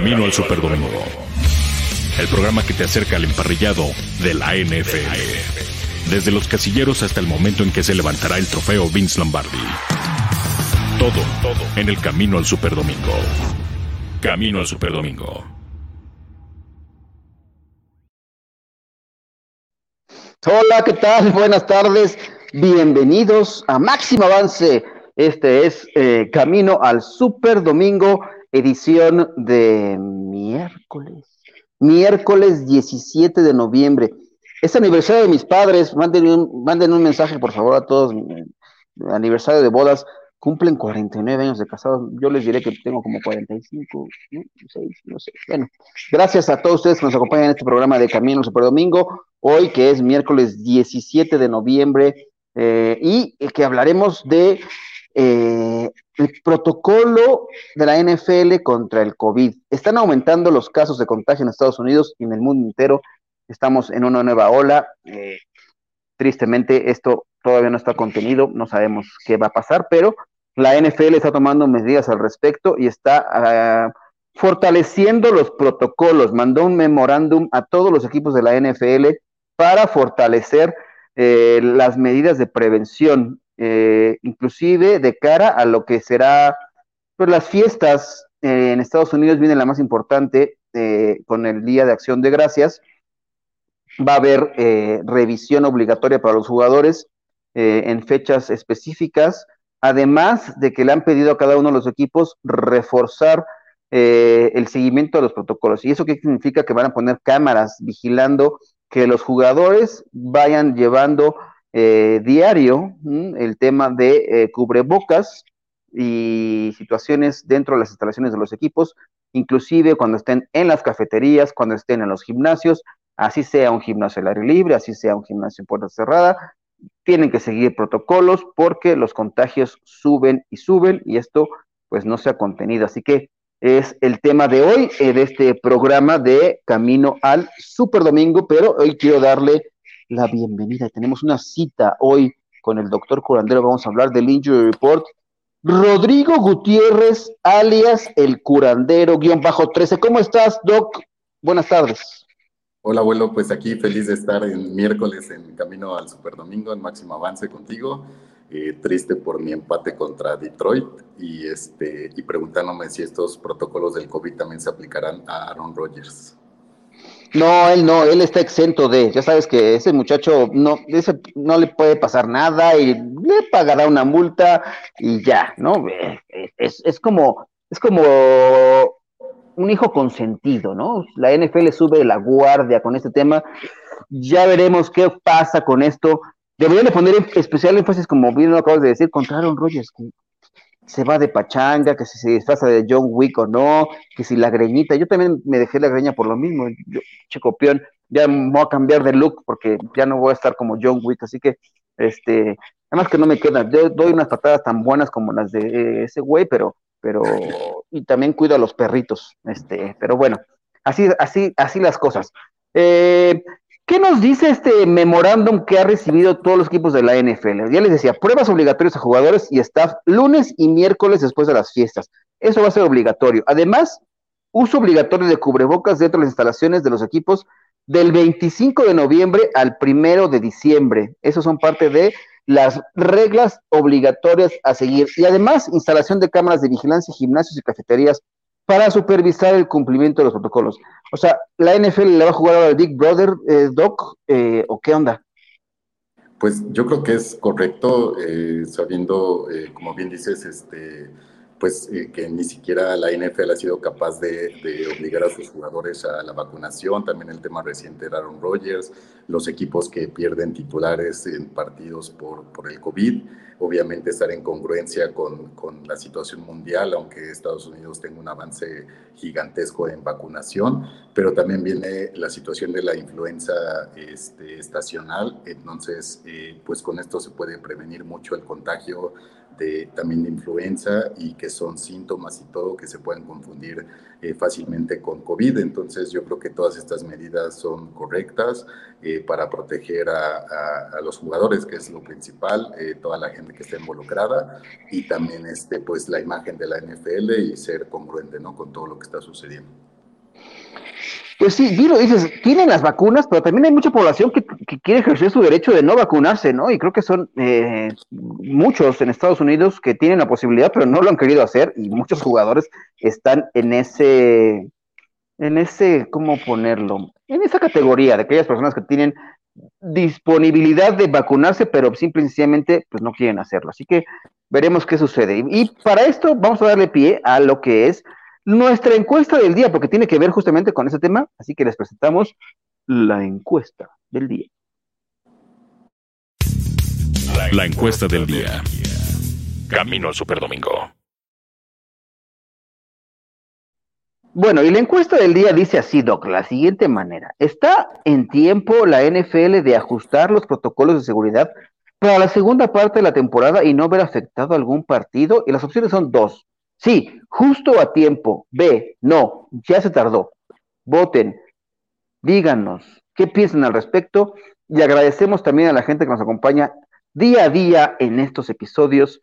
Camino al Superdomingo. El programa que te acerca al emparrillado de la NFL. Desde los casilleros hasta el momento en que se levantará el trofeo Vince Lombardi. Todo, todo en el Camino al Superdomingo. Camino al Superdomingo. Hola, ¿qué tal? Buenas tardes. Bienvenidos a Máximo Avance. Este es eh, Camino al Super Domingo, edición de miércoles. Miércoles 17 de noviembre. Es aniversario de mis padres. Manden un, manden un mensaje, por favor, a todos. Aniversario de bodas. Cumplen 49 años de casados. Yo les diré que tengo como 45, ¿no? 6, no sé. Bueno, gracias a todos ustedes que nos acompañan en este programa de Camino Super Domingo. Hoy, que es miércoles 17 de noviembre eh, y que hablaremos de eh, el protocolo de la NFL contra el COVID. Están aumentando los casos de contagio en Estados Unidos y en el mundo entero. Estamos en una nueva ola. Eh, tristemente, esto todavía no está contenido, no sabemos qué va a pasar, pero la NFL está tomando medidas al respecto y está uh, fortaleciendo los protocolos. Mandó un memorándum a todos los equipos de la NFL para fortalecer eh, las medidas de prevención, eh, inclusive de cara a lo que será pues, las fiestas eh, en Estados Unidos, viene la más importante eh, con el Día de Acción de Gracias. Va a haber revisión obligatoria para los jugadores en fechas específicas, además de que le han pedido a cada uno de los equipos reforzar el seguimiento de los protocolos. ¿Y eso qué significa? Que van a poner cámaras vigilando que los jugadores vayan llevando eh, diario el tema de eh, cubrebocas y situaciones dentro de las instalaciones de los equipos, inclusive cuando estén en las cafeterías, cuando estén en los gimnasios, así sea un gimnasio al aire libre, así sea un gimnasio en puerta cerrada, tienen que seguir protocolos porque los contagios suben y suben y esto pues no se ha contenido. Así que es el tema de hoy, eh, de este programa de Camino al Super Domingo, pero hoy quiero darle la bienvenida. Tenemos una cita hoy con el doctor curandero, vamos a hablar del Injury Report. Rodrigo Gutiérrez, alias el curandero, guion bajo 13. ¿Cómo estás, Doc? Buenas tardes. Hola, abuelo, pues aquí feliz de estar en miércoles en Camino al Super Domingo, en máximo avance contigo. Eh, triste por mi empate contra Detroit y, este, y preguntándome si estos protocolos del COVID también se aplicarán a Aaron Rodgers. No, él no, él está exento de, ya sabes que ese muchacho no, ese no le puede pasar nada y le pagará una multa y ya, ¿no? Es, es como, es como un hijo consentido, ¿no? La NFL sube la guardia con este tema. Ya veremos qué pasa con esto. Deberían de poner especial énfasis, como bien lo acabas de decir, contra Aaron Rodgers, se va de pachanga, que si se disfraza de John Wick o no, que si la greñita, yo también me dejé la greña por lo mismo, yo, checopión, ya me voy a cambiar de look porque ya no voy a estar como John Wick, así que, este, además que no me quedan, yo doy unas patadas tan buenas como las de ese güey, pero, pero, y también cuido a los perritos, este, pero bueno, así, así, así las cosas. Eh, ¿Qué nos dice este memorándum que ha recibido todos los equipos de la NFL? Ya les decía, pruebas obligatorias a jugadores y staff lunes y miércoles después de las fiestas. Eso va a ser obligatorio. Además, uso obligatorio de cubrebocas dentro de las instalaciones de los equipos del 25 de noviembre al primero de diciembre. Esos son parte de las reglas obligatorias a seguir. Y además, instalación de cámaras de vigilancia, gimnasios y cafeterías para supervisar el cumplimiento de los protocolos. O sea, ¿la NFL le va a jugar al Big Brother, eh, Doc, eh, o qué onda? Pues yo creo que es correcto, eh, sabiendo, eh, como bien dices, este, pues que ni siquiera la NFL ha sido capaz de, obligar a sus jugadores a la vacunación, también el tema reciente de Aaron Rodgers, los equipos que pierden titulares en partidos por, el COVID. Obviamente estar en congruencia con, con, la situación mundial, aunque Estados Unidos tenga un avance gigantesco en vacunación, pero también viene la situación de la influenza este, estacional, entonces eh, pues con esto se puede prevenir mucho el contagio de, también de influenza y que son síntomas y todo que se pueden confundir eh, fácilmente con COVID. Entonces yo creo que todas estas medidas son correctas eh, para proteger a, los jugadores, que es lo principal, eh, toda la gente que está involucrada y también este, pues, la imagen de la NFL y ser congruente ¿no? con todo lo que está sucediendo. Pues sí, Viro, dices, tienen las vacunas, pero también hay mucha población que, quiere ejercer su derecho de no vacunarse, ¿no? Y creo que son eh, muchos en Estados Unidos que tienen la posibilidad, pero no lo han querido hacer, y muchos jugadores están en ese, en ese, ¿cómo ponerlo? En esa categoría de aquellas personas que tienen disponibilidad de vacunarse, pero simplemente pues no quieren hacerlo. Así que veremos qué sucede. Y para esto vamos a darle pie a lo que es nuestra encuesta del día, porque tiene que ver justamente con ese tema, así que les presentamos la encuesta del día. La encuesta del día. Camino al Superdomingo. Bueno, y la encuesta del día dice así, Doc, la siguiente manera. ¿Está en tiempo la NFL de ajustar los protocolos de seguridad para la segunda parte de la temporada y no ver afectado algún partido? Y las opciones son dos. Sí, justo a tiempo. B, no, ya se tardó. Voten, díganos qué piensan al respecto y agradecemos también a la gente que nos acompaña día a día en estos episodios.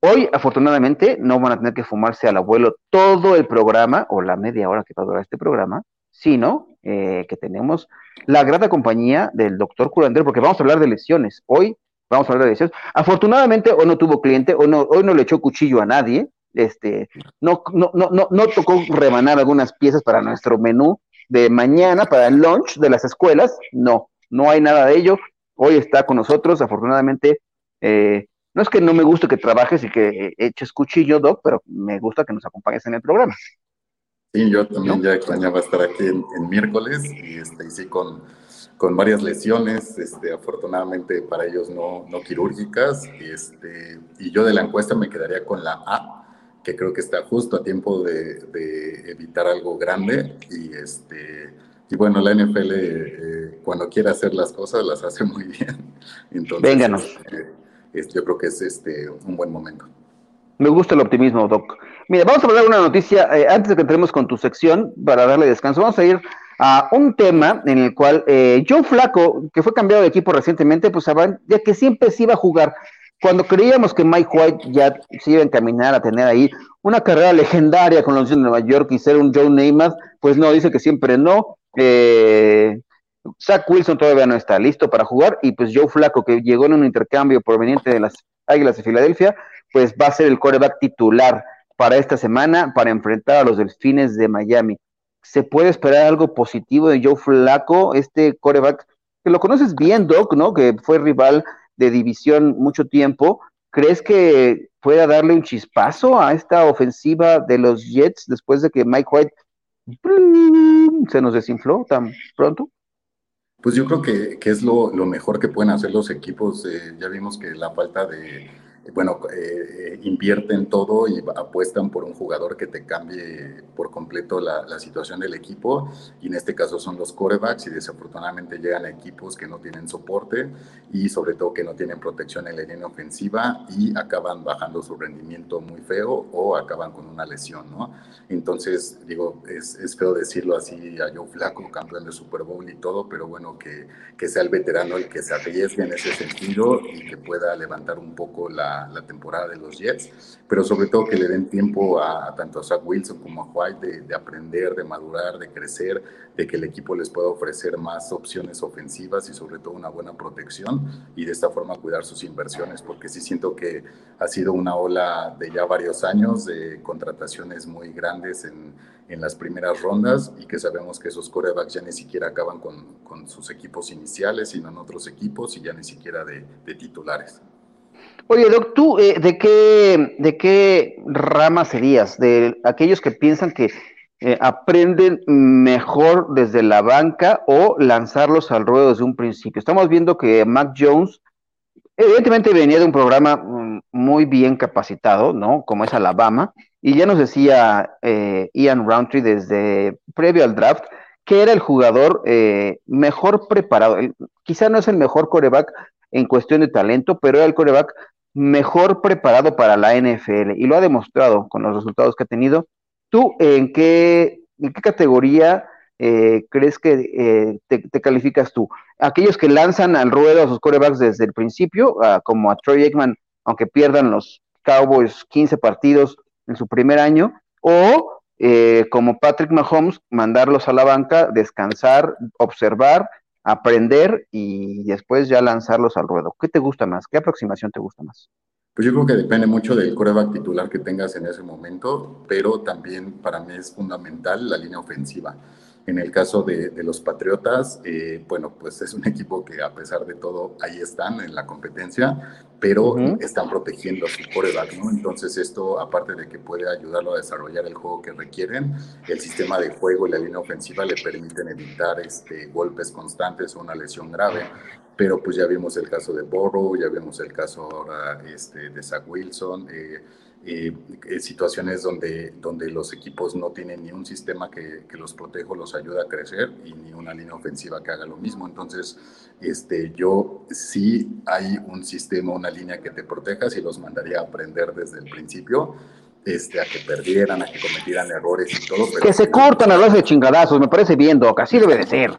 Hoy, afortunadamente, no van a tener que fumarse al abuelo todo el programa o la media hora que va a durar este programa, sino eh, que tenemos la grata compañía del doctor Curandero, porque vamos a hablar de lesiones. Hoy vamos a hablar de lesiones. Afortunadamente, hoy no tuvo cliente, hoy no, hoy no le echó cuchillo a nadie, este, no, no, no, no, no tocó rebanar algunas piezas para nuestro menú de mañana, para el lunch de las escuelas, no, no hay nada de ello. Hoy está con nosotros, afortunadamente, eh, no es que no me guste que trabajes y que eches cuchillo, Doc, pero me gusta que nos acompañes en el programa. Sí, yo también ya extrañaba estar aquí en, miércoles y, este, sí con, con varias lesiones, este, afortunadamente para ellos no, no quirúrgicas, este, y yo de la encuesta me quedaría con la A, que creo que está justo a tiempo de, evitar algo grande. Y este y bueno la NFL eh, cuando quiere hacer las cosas las hace muy bien. Entonces Vénganos. Este, yo creo que es este un buen momento. Me gusta el optimismo Doc. Mira vamos a hablar de una noticia eh, antes de que entremos con tu sección para darle descanso vamos a ir a un tema en el cual eh, Joe Flaco que fue cambiado de equipo recientemente pues ya que siempre se iba a jugar cuando creíamos que Mike White ya se iba a encaminar a tener ahí una carrera legendaria con los de Nueva York y ser un Joe Namath, pues no, dice que siempre no. Eh, Zach Wilson todavía no está listo para jugar y pues Joe Flaco, que llegó en un intercambio proveniente de las Águilas de Filadelfia, pues va a ser el coreback titular para esta semana para enfrentar a los Delfines de Miami. ¿Se puede esperar algo positivo de Joe Flaco, este coreback que lo conoces bien, Doc, ¿no? Que fue rival de división mucho tiempo, ¿crees que pueda darle un chispazo a esta ofensiva de los Jets después de que Mike White se nos desinfló tan pronto? Pues yo creo que, es lo, mejor que pueden hacer los equipos. Eh, ya vimos que la falta de, bueno, eh, invierten todo y apuestan por un jugador que te cambie por completo la, situación del equipo. Y en este caso son los corebacks y desafortunadamente llegan a equipos que no tienen soporte y sobre todo que no tienen protección en la línea ofensiva y acaban bajando su rendimiento muy feo o acaban con una lesión, ¿no? Entonces, digo, es, es feo decirlo así a Joe Flaco, campeón de Super Bowl y todo, pero bueno, que, que sea el veterano el que se arriesgue en ese sentido y que pueda levantar un poco la la, temporada de los Jets, pero sobre todo que le den tiempo a, tanto a Zach Wilson como a White de, aprender, de madurar, de crecer, de que el equipo les pueda ofrecer más opciones ofensivas y sobre todo una buena protección y de esta forma cuidar sus inversiones, porque sí siento que ha sido una ola de ya varios años de contrataciones muy grandes en, en las primeras rondas y que sabemos que esos corebacks ya ni siquiera acaban con, con sus equipos iniciales, sino en otros equipos y ya ni siquiera de, de titulares. Oye, Doc, ¿tú eh, de, qué, de qué rama serías? ¿De aquellos que piensan que eh, aprenden mejor desde la banca o lanzarlos al ruedo desde un principio? Estamos viendo que Mac Jones, evidentemente venía de un programa mm, muy bien capacitado, ¿no? Como es Alabama, y ya nos decía eh, Ian Roundtree desde previo al draft que era el jugador mejor preparado. quizá no es el mejor coreback en cuestión de talento, pero era el coreback mejor preparado para la NFL y lo ha demostrado con los resultados que ha tenido. ¿Tú en qué, en qué categoría eh, crees que eh, te, calificas tú? ¿Aquellos que lanzan al ruedo a sus corebacks desde el principio, como a Troy Aikman, aunque pierdan los Cowboys 15 partidos en su primer año? ¿O eh, como Patrick Mahomes, mandarlos a la banca, descansar, observar, aprender y después ya lanzarlos al ruedo. ¿Qué te gusta más? ¿Qué aproximación te gusta más? Pues yo creo que depende mucho del coreback titular que tengas en ese momento, pero también para mí es fundamental la línea ofensiva. En el caso de, los Patriotas, eh, bueno, pues es un equipo que a pesar de todo ahí están en la competencia, pero están protegiendo a su coreback, ¿no? Entonces esto, aparte de que puede ayudarlo a desarrollar el juego que requieren, el sistema de juego y la línea ofensiva le permiten evitar este, golpes constantes o una lesión grave. Pero pues ya vimos el caso de Borrow, ya vimos el caso ahora este, de Zach Wilson. Eh, eh, situaciones donde, donde los equipos no tienen ni un sistema que, que, los proteja o los ayuda a crecer y ni una línea ofensiva que haga lo mismo. Entonces, este, yo sí hay un sistema, una línea que te proteja, si los mandaría a aprender desde el principio. Este, a que perdieran, a que cometieran errores y todo. que se cortan a los de chingadazos, me parece bien, Doc, así debe de ser.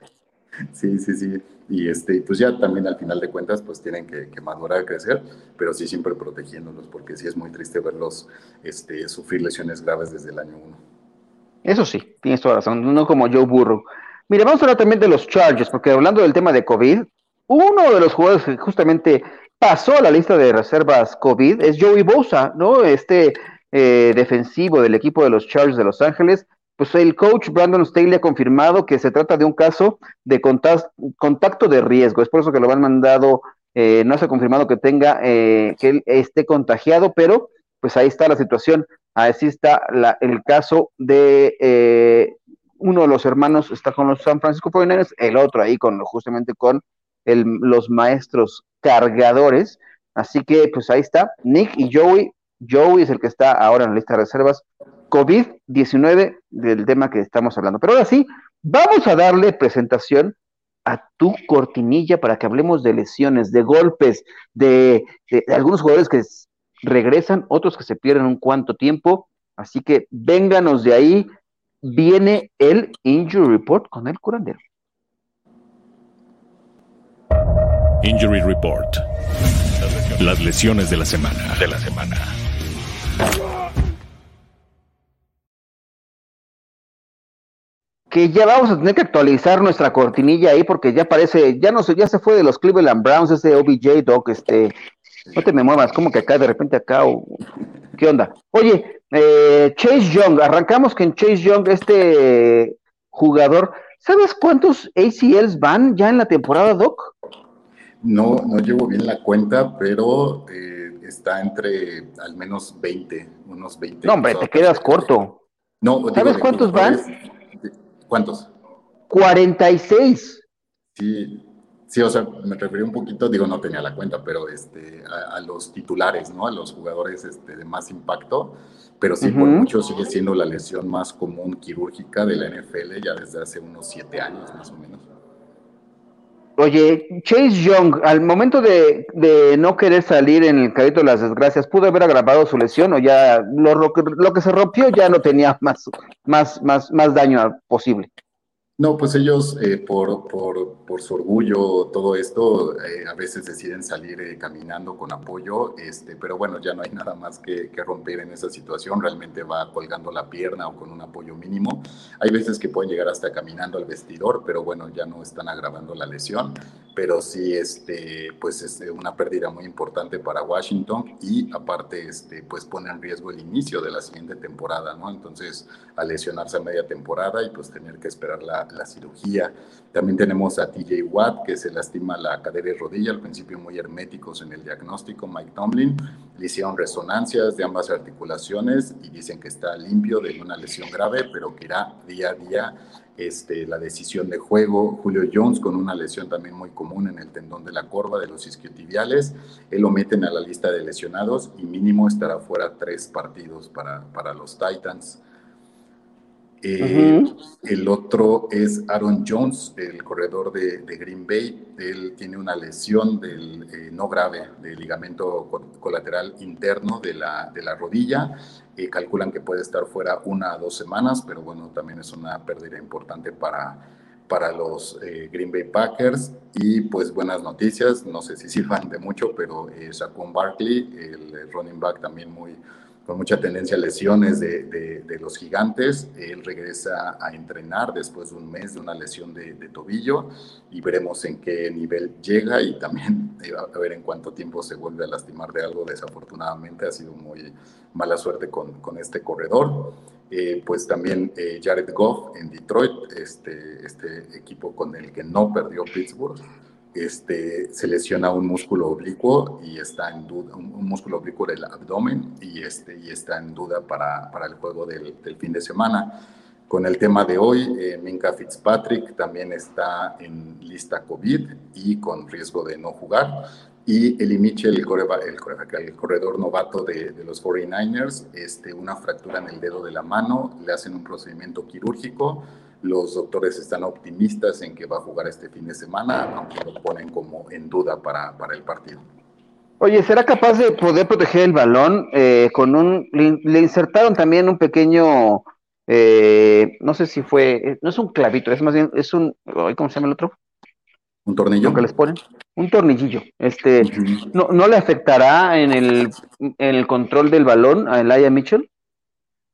Sí, sí, sí y este, pues ya también al final de cuentas pues tienen que, que madurar, crecer, pero sí siempre protegiéndolos, porque sí es muy triste verlos este, sufrir lesiones graves desde el año 1. Eso sí, tienes toda razón, no como Joe Burrow. Mire, vamos a hablar también de los Chargers, porque hablando del tema de COVID, uno de los jugadores que justamente pasó a la lista de reservas COVID es Joey Bosa, ¿no? Este eh, defensivo del equipo de los Chargers de Los Ángeles, pues el coach Brandon Staley ha confirmado que se trata de un caso de contacto de riesgo. Es por eso que lo han mandado, eh, no se ha confirmado que tenga, eh, que él esté contagiado, pero pues ahí está la situación. Así está el caso de eh, uno de los hermanos está con los San Francisco 49 el otro ahí con justamente con los maestros cargadores. Así que pues ahí está Nick y Joey. Joey es el que está ahora en la lista de reservas COVID-19 del tema que estamos hablando. Pero ahora sí, vamos a darle presentación a tu cortinilla para que hablemos de lesiones, de golpes, de, algunos jugadores que regresan, otros que se pierden un cuanto tiempo. Así que vénganos de ahí. Viene el Injury Report con el curandero. Injury Report. Las lesiones de la semana. De la semana. Que ya vamos a tener que actualizar nuestra cortinilla ahí porque ya parece, ya no sé, ya se fue de los Cleveland Browns ese OBJ Doc, este, no te me muevas, como que acá de repente acá, ¿qué onda? Oye, eh, Chase Young, arrancamos con Chase Young, este jugador, ¿sabes cuántos ACLs van ya en la temporada, Doc? No, no llevo bien la cuenta, pero eh, está entre al menos 20, unos 20. No, hombre, te quedas corto. No, ¿Sabes cuántos van? ¿Cuántos? 46. Sí, sí, o sea, me referí un poquito, digo, no tenía la cuenta, pero este, a, los titulares, ¿no? A los jugadores este, de más impacto, pero sí, por mucho sigue siendo la lesión más común quirúrgica de la NFL ya desde hace unos siete años, más o menos. Oye, Chase Young, al momento de, no querer salir en el carrito de las desgracias, ¿pudo haber agravado su lesión o ya lo, lo, lo que se rompió ya no tenía más, más, más, más daño posible? No, pues ellos eh, por, por, por, su orgullo, todo esto, eh, a veces deciden salir eh, caminando con apoyo, este, pero bueno, ya no hay nada más que, que, romper en esa situación, realmente va colgando la pierna o con un apoyo mínimo. Hay veces que pueden llegar hasta caminando al vestidor, pero bueno, ya no están agravando la lesión, pero sí, este, pues es una pérdida muy importante para Washington y aparte, este, pues pone en riesgo el inicio de la siguiente temporada, ¿no? Entonces, a lesionarse a media temporada y pues tener que esperar la la, cirugía. También tenemos a TJ Watt, que se lastima la cadera y rodilla, al principio muy herméticos en el diagnóstico, Mike Tomlin. Le hicieron resonancias de ambas articulaciones y dicen que está limpio de una lesión grave, pero que irá día a día este, la decisión de juego. Julio Jones con una lesión también muy común en el tendón de la corva de los isquiotibiales. Él lo meten a la lista de lesionados y mínimo estará fuera tres partidos para, para los Titans. Eh, el otro es Aaron Jones, el corredor de, Green Bay. Él tiene una lesión del, eh, no grave del ligamento colateral interno de la, de la rodilla. Eh, calculan que puede estar fuera una a dos semanas, pero bueno, también es una pérdida importante para, para los Green Bay Packers. Y pues buenas noticias, no sé si sirvan de mucho, pero Saquon Barkley, el running back también muy con mucha tendencia a lesiones de, de, los gigantes. Él regresa a entrenar después de un mes de una lesión de, tobillo y veremos en qué nivel llega y también a ver en cuánto tiempo se vuelve a lastimar de algo. Desafortunadamente ha sido muy mala suerte con, con este corredor. Eh, pues también eh, Jared Goff en Detroit, este, este equipo con el que no perdió Pittsburgh este, se lesiona un músculo oblicuo y está en duda, un, músculo oblicuo del abdomen y, este, y está en duda para, para el juego del, del, fin de semana. Con el tema de hoy, eh, Minka Fitzpatrick también está en lista COVID y con riesgo de no jugar. Y Eli Mitchell, el, el, corredor novato de, de, los 49ers, este, una fractura en el dedo de la mano, le hacen un procedimiento quirúrgico los doctores están optimistas en que va a jugar este fin de semana, aunque lo ponen como en duda para, para el partido. Oye, ¿será capaz de poder proteger el balón eh, con un... Le, insertaron también un pequeño... Eh, no sé si fue... Eh, no es un clavito, es más bien... Es un... ¿Cómo se llama el otro? ¿Un tornillo? que les ponen? Un tornillillo. Este, ¿no, ¿No le afectará en el, en el control del balón a Elia Mitchell?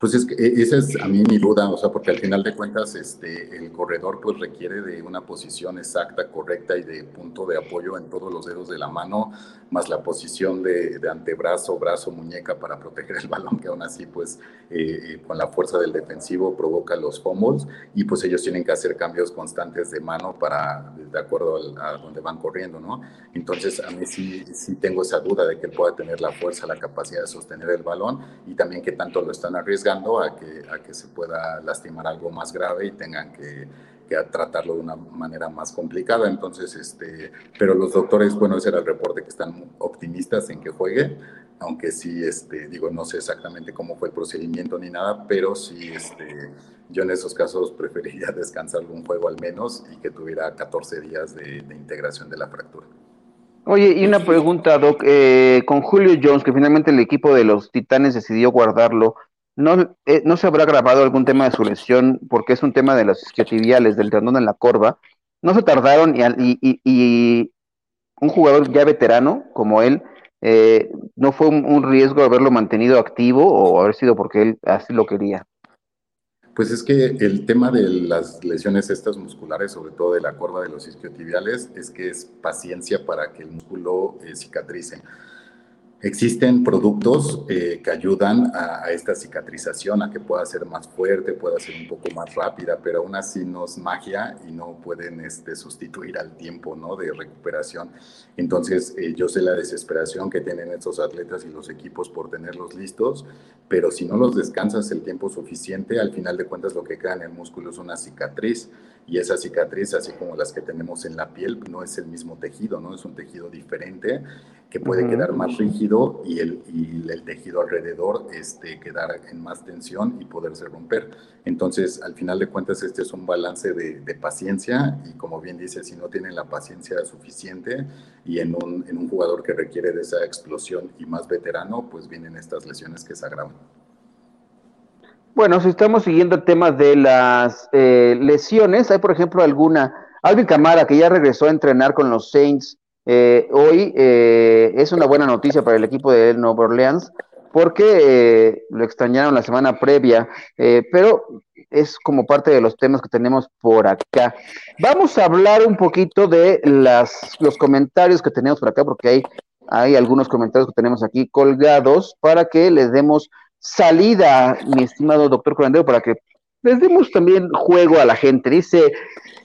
Pues es que e, esa es a mí mi duda, o sea, porque al final de cuentas este, el corredor pues requiere de una posición exacta, correcta y de punto de apoyo en todos los dedos de la mano, más la posición de, antebrazo, brazo, muñeca para proteger el balón, que aún así pues eh, eh, con la fuerza del defensivo provoca los fumbles y pues ellos tienen que hacer cambios constantes de mano para, de acuerdo a donde van corriendo, ¿no? Entonces a mí sí, sí tengo esa duda de que él pueda tener la fuerza, la capacidad de sostener el balón y también que tanto lo están arriesgando a que, a que se pueda lastimar algo más grave y tengan que, que, tratarlo de una manera más complicada. Entonces, este, pero los doctores, bueno, ese era el reporte que están optimistas en que juegue, aunque sí, este, digo, no sé exactamente cómo fue el procedimiento ni nada, pero sí, este, yo en esos casos preferiría descansar un juego al menos y que tuviera 14 días de, de integración de la fractura. Oye, y una pregunta, Doc, eh, con Julio Jones, que finalmente el equipo de los Titanes decidió guardarlo, no, eh, no se habrá grabado algún tema de su lesión porque es un tema de los isquiotibiales, del tendón en la corva. No se tardaron y, un jugador ya veterano como él, eh, ¿no fue un, riesgo haberlo mantenido activo o haber sido porque él así lo quería? Pues es que el tema de las lesiones estas musculares, sobre todo de la corva de los isquiotibiales, es que es paciencia para que el músculo eh, cicatrice. Existen productos eh, que ayudan a, esta cicatrización, a que pueda ser más fuerte, pueda ser un poco más rápida, pero aún así no es magia y no pueden este, sustituir al tiempo ¿no? de recuperación. Entonces, eh, yo sé la desesperación que tienen estos atletas y los equipos por tenerlos listos, pero si no los descansas el tiempo suficiente, al final de cuentas lo que queda en el músculo es una cicatriz y esa cicatriz, así como las que tenemos en la piel, no es el mismo tejido, ¿no? Es un tejido diferente que puede quedar más rígido y el, y el tejido alrededor este, quedar en más tensión y poderse romper. Entonces, al final de cuentas, este es un balance de, de paciencia y como bien dice, si no tienen la paciencia suficiente y en un, en un jugador que requiere de esa explosión y más veterano, pues vienen estas lesiones que se agravan. Bueno, si estamos siguiendo el tema de las eh, lesiones, hay por ejemplo alguna, Alvin Camara que ya regresó a entrenar con los Saints eh, hoy, eh, es una buena noticia para el equipo de Nueva Orleans porque lo extrañaron la semana previa, pero es como parte de los temas que tenemos por acá. Vamos a hablar un poquito de las, los comentarios que tenemos por acá, porque hay, hay algunos comentarios que tenemos aquí colgados para que les demos salida, mi estimado doctor Curandero, para que les demos también juego a la gente. Dice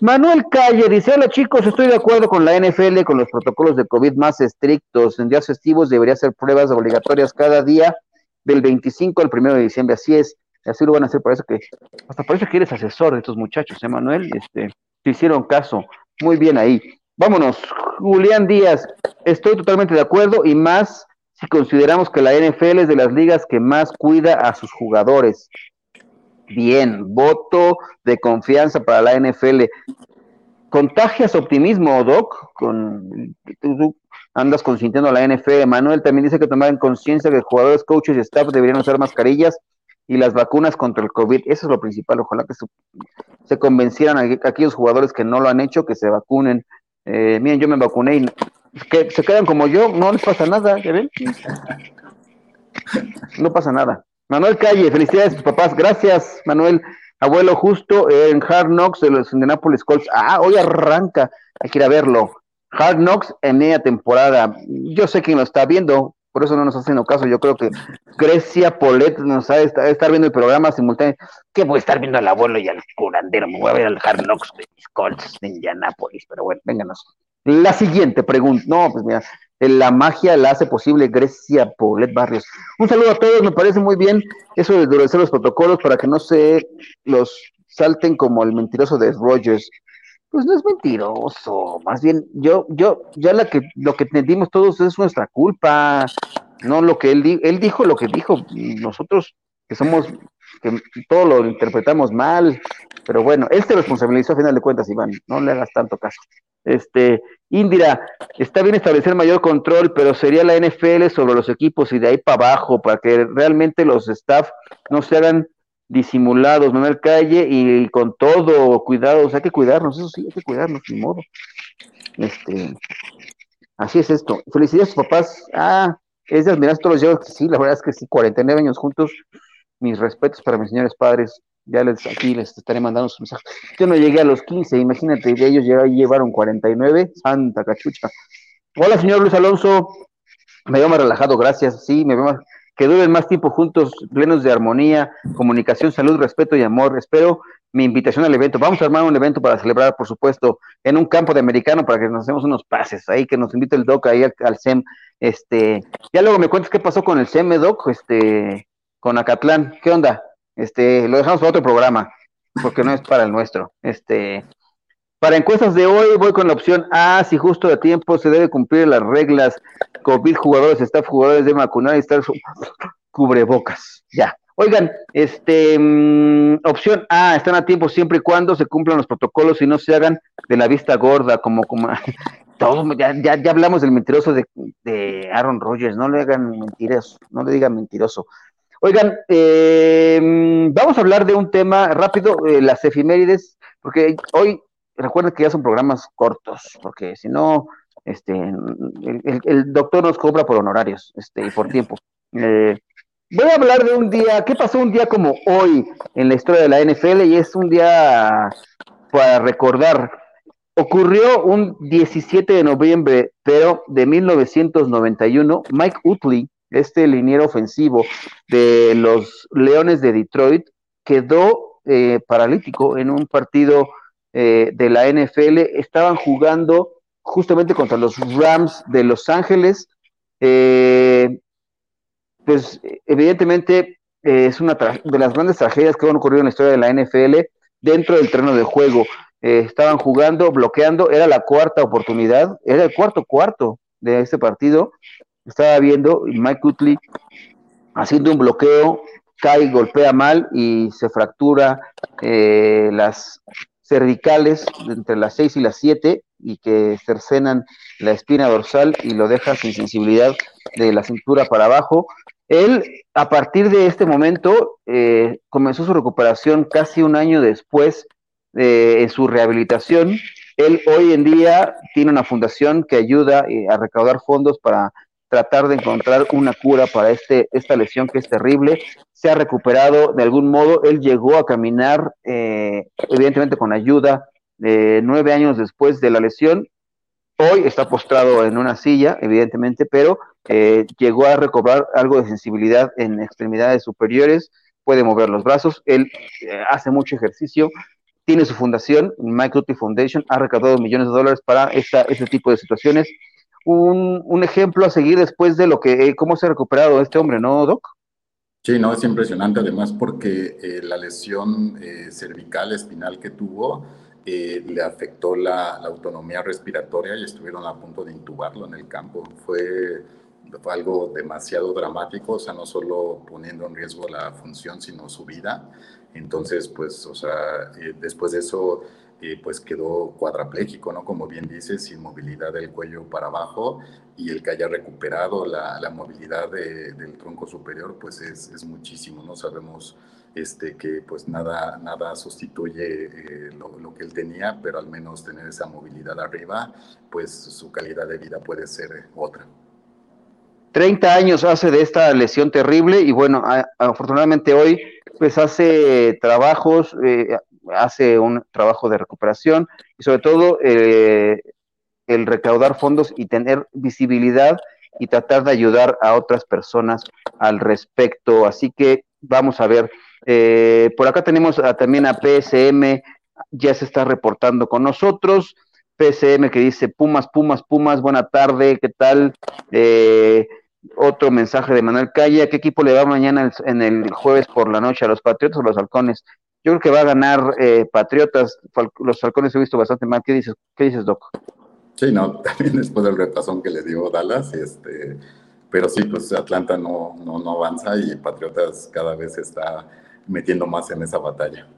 Manuel Calle, dice, hola chicos, estoy de acuerdo con la NFL, con los protocolos de COVID más estrictos. En días festivos debería hacer pruebas obligatorias cada día del 25 al 1 de diciembre. Así es, así lo van a hacer. Por eso que, hasta por eso que eres asesor de estos muchachos, ¿eh, Manuel? Este, te hicieron caso. Muy bien ahí. Vámonos, Julián Díaz, estoy totalmente de acuerdo y más si consideramos que la NFL es de las ligas que más cuida a sus jugadores. Bien, voto de confianza para la NFL. ¿Contagias optimismo, Doc? Con, tú, andas consintiendo a la NFL. Manuel también dice que tomar en conciencia que jugadores, coaches y staff deberían usar mascarillas y las vacunas contra el COVID. Eso es lo principal. Ojalá que se, convencieran a, aquellos jugadores que no lo han hecho, que se vacunen. Eh, miren, yo me vacuné y que se quedan como yo, no les pasa nada, ¿ya no pasa nada. Manuel Calle, felicidades a tus papás. Gracias, Manuel. Abuelo justo en Hard Knocks de los Indianapolis Colts. Ah, hoy arranca. Hay que ir a verlo. Hard Knocks en ella temporada. Yo sé quién lo está viendo, por eso no nos hacen caso. Yo creo que Grecia Polet nos ha de estar, viendo el programa simultáneo. ¿Qué voy a estar viendo al abuelo y al curandero? Me voy a ver al Hard Knocks de mis Colts de Indianapolis. Pero bueno, vénganos. La siguiente pregunta. No, pues mira, la magia la hace posible Grecia Polet Barrios. Un saludo a todos, me parece muy bien eso de endurecer los protocolos para que no se los salten como el mentiroso de Rogers. Pues no es mentiroso, más bien yo, yo, ya la que, lo que entendimos todos es nuestra culpa, no lo que él, él dijo, lo que dijo, nosotros que somos, que todo lo interpretamos mal, pero bueno, él se responsabilizó a final de cuentas, Iván, no le hagas tanto caso. Este, Indira, está bien establecer mayor control, pero sería la NFL sobre los equipos y de ahí para abajo, para que realmente los staff no se hagan disimulados, Manuel Calle, y con todo, cuidados, hay que cuidarnos, eso sí, hay que cuidarnos, ni modo. Este, así es esto. Felicidades a sus papás. Ah, es de admirar todos los llevos, sí, la verdad es que sí, 49 años juntos. Mis respetos para mis señores padres. Ya les, aquí les estaré mandando sus mensajes. Yo no llegué a los 15, imagínate, de ellos llevaron 49, santa cachucha. Hola, señor Luis Alonso. Me veo más relajado, gracias. Sí, me veo más. Que duren más tiempo juntos, plenos de armonía, comunicación, salud, respeto y amor. Espero mi invitación al evento. Vamos a armar un evento para celebrar, por supuesto, en un campo de americano para que nos hacemos unos pases ahí, que nos invite el Doc ahí al, SEM. Este, ya luego me cuentas qué pasó con el SEM, Doc, este, con Acatlán. ¿Qué onda? Este, lo dejamos para otro programa, porque no es para el nuestro. Este, para encuestas de hoy voy con la opción A, si justo de tiempo se debe cumplir las reglas COVID jugadores, staff jugadores de vacunar y estar cubrebocas. Ya. Oigan, este mm, opción A, están a tiempo siempre y cuando se cumplan los protocolos y no se hagan de la vista gorda, como como todos ya, ya, ya hablamos del mentiroso de, de Aaron Rodgers, no le hagan mentiroso, no le digan mentiroso. Oigan, eh, vamos a hablar de un tema rápido, eh, las efimérides, porque hoy recuerden que ya son programas cortos, porque si no, este, el, doctor nos cobra por honorarios este, y por tiempo. Eh, voy a hablar de un día, ¿qué pasó un día como hoy en la historia de la NFL? Y es un día para recordar. Ocurrió un 17 de noviembre, pero de 1991, Mike Utley, este liniero ofensivo de los Leones de Detroit, quedó eh, paralítico en un partido eh, de la NFL. Estaban jugando justamente contra los Rams de Los Ángeles. Eh, pues evidentemente es una de las grandes tragedias que han ocurrido en la historia de la NFL dentro del terreno de juego. estaban jugando, bloqueando, era la cuarta oportunidad, era el cuarto cuarto de este partido estaba viendo Mike Cutley haciendo un bloqueo, cae, golpea mal y se fractura eh, las cervicales entre las 6 y las 7 y que cercenan la espina dorsal y lo deja sin sensibilidad de la cintura para abajo. Él, a partir de este momento, eh, comenzó su recuperación casi un año después de en su rehabilitación. Él hoy en día tiene una fundación que ayuda eh, a recaudar fondos para tratar de encontrar una cura para este, esta lesión que es terrible. Se ha recuperado de algún modo. Él llegó a caminar, eh, evidentemente con ayuda, eh, nueve años después de la lesión. Hoy está postrado en una silla, evidentemente, pero eh, llegó a recobrar algo de sensibilidad en extremidades superiores, puede mover los brazos, él hace mucho ejercicio, tiene su fundación, T. Foundation, ha recaudado millones de dólares para esta, este tipo de situaciones un, ejemplo a seguir después de lo que, eh, cómo se ha recuperado este hombre, ¿no, Doc? Sí, no, es impresionante además porque eh, la lesión eh, cervical espinal que tuvo le afectó la, autonomía respiratoria y estuvieron a punto de intubarlo en el campo. Fue, fue algo demasiado dramático, o sea, no solo poniendo en riesgo la función, sino su vida. Entonces, pues, o sea, después de eso pues quedó cuadraplégico, ¿no? Como bien dices, sin movilidad del cuello para abajo y el que haya recuperado la, la movilidad del tronco superior, pues es, es, muchísimo, ¿no? Sabemos este, que pues nada, nada sustituye eh, lo, lo, que él tenía, pero al menos tener esa movilidad arriba, pues su calidad de vida puede ser otra. 30 años hace de esta lesión terrible y bueno, afortunadamente hoy pues hace trabajos, eh, hace un trabajo de recuperación y sobre todo eh, el recaudar fondos y tener visibilidad y tratar de ayudar a otras personas al respecto. Así que vamos a ver. Eh, por acá tenemos también a PSM, ya se está reportando con nosotros. PSM que dice Pumas, Pumas, Pumas, buena tarde, ¿qué tal? Eh, otro mensaje de Manuel Calle, qué equipo le va mañana en el jueves por la noche a los Patriotas o los Halcones? Yo creo que va a ganar eh, Patriotas, los Halcones he visto bastante mal, ¿qué dices, qué dices Doc? Sí, no, también después del repasón que le dio Dallas, este, pero sí, pues Atlanta no, no, no avanza y Patriotas cada vez está metiendo más en esa batalla.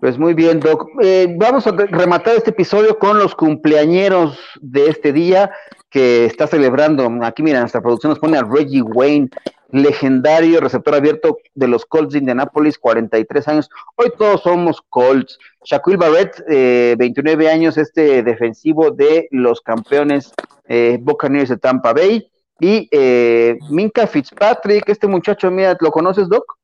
Pues muy bien, Doc. Eh, vamos a rematar este episodio con los cumpleañeros de este día que está celebrando. Aquí, mira, nuestra producción nos pone a Reggie Wayne, legendario receptor abierto de los Colts de Indianapolis, 43 años. Hoy todos somos Colts. Shaquille Barrett, eh, 29 años, este defensivo de los campeones eh, Buccaneers de Tampa Bay. Y eh, Minka Fitzpatrick, este muchacho, mira, ¿lo conoces, Doc?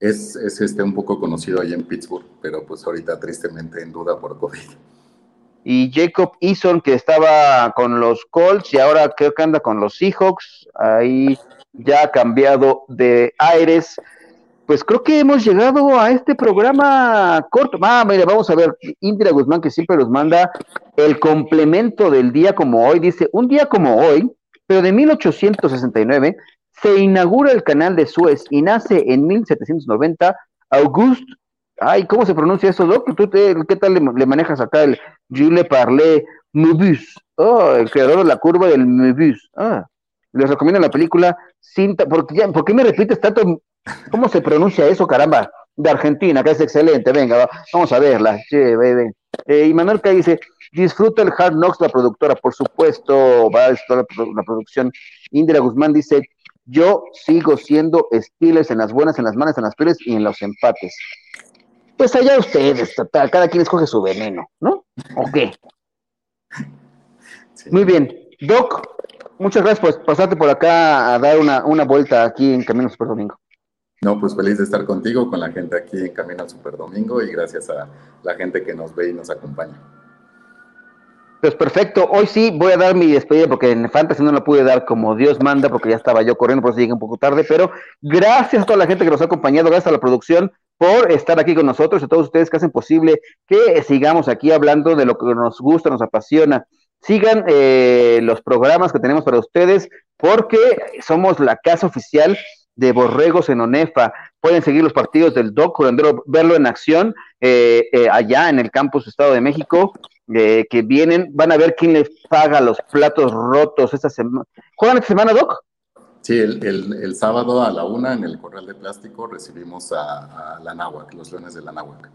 es, es, este, un poco conocido ahí en Pittsburgh, pero pues ahorita tristemente en duda por COVID. Y Jacob Eason, que estaba con los Colts y ahora creo que anda con los Seahawks, ahí ya ha cambiado de aires. Pues creo que hemos llegado a este programa corto. Ah, mire, vamos a ver, Indira Guzmán, que siempre nos manda el complemento del día como hoy, dice, un día como hoy, pero de 1869, se inaugura el canal de Suez y nace en 1790 Auguste, ay, ¿cómo se pronuncia eso, Doc? ¿Tú ¿Qué tal le, manejas acá el Gilles Parlé Möbius? Oh, el creador de la curva del Möbius. Ah, les recomiendo la película Cinta, porque ya, ¿por qué me repites tanto? ¿Cómo se pronuncia eso, caramba? De Argentina, que es excelente, venga, vamos a verla. Sí, eh, y Manuel dice, disfruta el Hard Knocks, la productora, por supuesto, va a estar la producción. Indira Guzmán dice, yo sigo siendo Steelers en las buenas, en las malas, en las peores y en los empates. Pues allá ustedes, cada quien escoge su veneno, ¿no? ¿O qué? Muy bien. Doc, muchas gracias por pasarte por acá a dar una, una vuelta aquí en Camino Super Domingo. No, pues feliz de estar contigo, con la gente aquí en Camino al Super Domingo y gracias a la gente que nos ve y nos acompaña. Pues perfecto, hoy sí voy a dar mi despedida porque en Fantasy no la pude dar como Dios manda porque ya estaba yo corriendo, por eso llegué un poco tarde, pero gracias a toda la gente que nos ha acompañado, gracias a la producción por estar aquí con nosotros, a todos ustedes que hacen posible que sigamos aquí hablando de lo que nos gusta, nos apasiona. Sigan eh, los programas que tenemos para ustedes porque somos la casa oficial de Borregos en Onefa. Pueden seguir los partidos del DOC, verlo en acción eh, eh, allá en el campus Estado de México que vienen, van a ver quién les paga los platos rotos esta semana. ¿Juegan esta semana, Doc? Sí, el, el, sábado a la una en el Corral de Plástico recibimos a, a la Náhuac, los Leones de la Náhuac.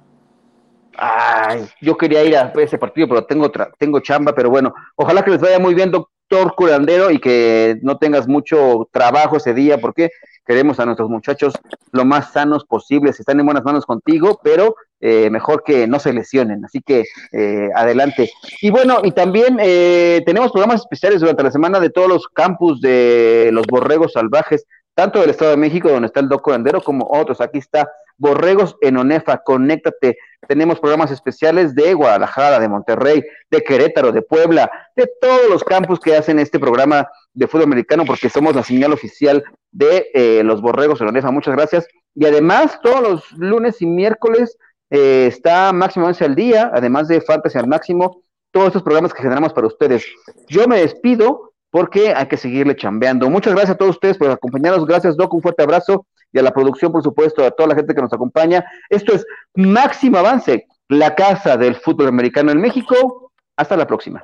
Ay, yo quería ir a ese partido, pero tengo, tengo chamba, pero bueno, ojalá que les vaya muy bien, doctor curandero, y que no tengas mucho trabajo ese día, porque queremos a nuestros muchachos lo más sanos posibles, están en buenas manos contigo, pero eh, mejor que no se lesionen, así que eh, adelante. Y bueno, y también eh, tenemos programas especiales durante la semana de todos los campus de los borregos salvajes, tanto del Estado de México, donde está el Doc Curandero, como otros. Aquí está Borregos en Onefa, conéctate. Tenemos programas especiales de Guadalajara, de Monterrey, de Querétaro, de Puebla, de todos los campus que hacen este programa de fútbol americano, porque somos la señal oficial de eh, los Borregos en Onefa. Muchas gracias. Y además, todos los lunes y miércoles eh, está Máximo al día, además de Fantasy al Máximo, todos estos programas que generamos para ustedes. Yo me despido porque hay que seguirle chambeando. Muchas gracias a todos ustedes por acompañarnos. Gracias, Doc. Un fuerte abrazo y a la producción, por supuesto, a toda la gente que nos acompaña. Esto es Máximo Avance, la casa del fútbol americano en México. Hasta la próxima.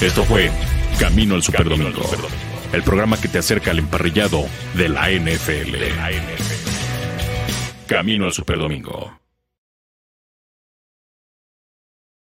Esto fue Camino al Superdomingo, el programa que te acerca al emparrillado de la NFL. Camino al Superdomingo.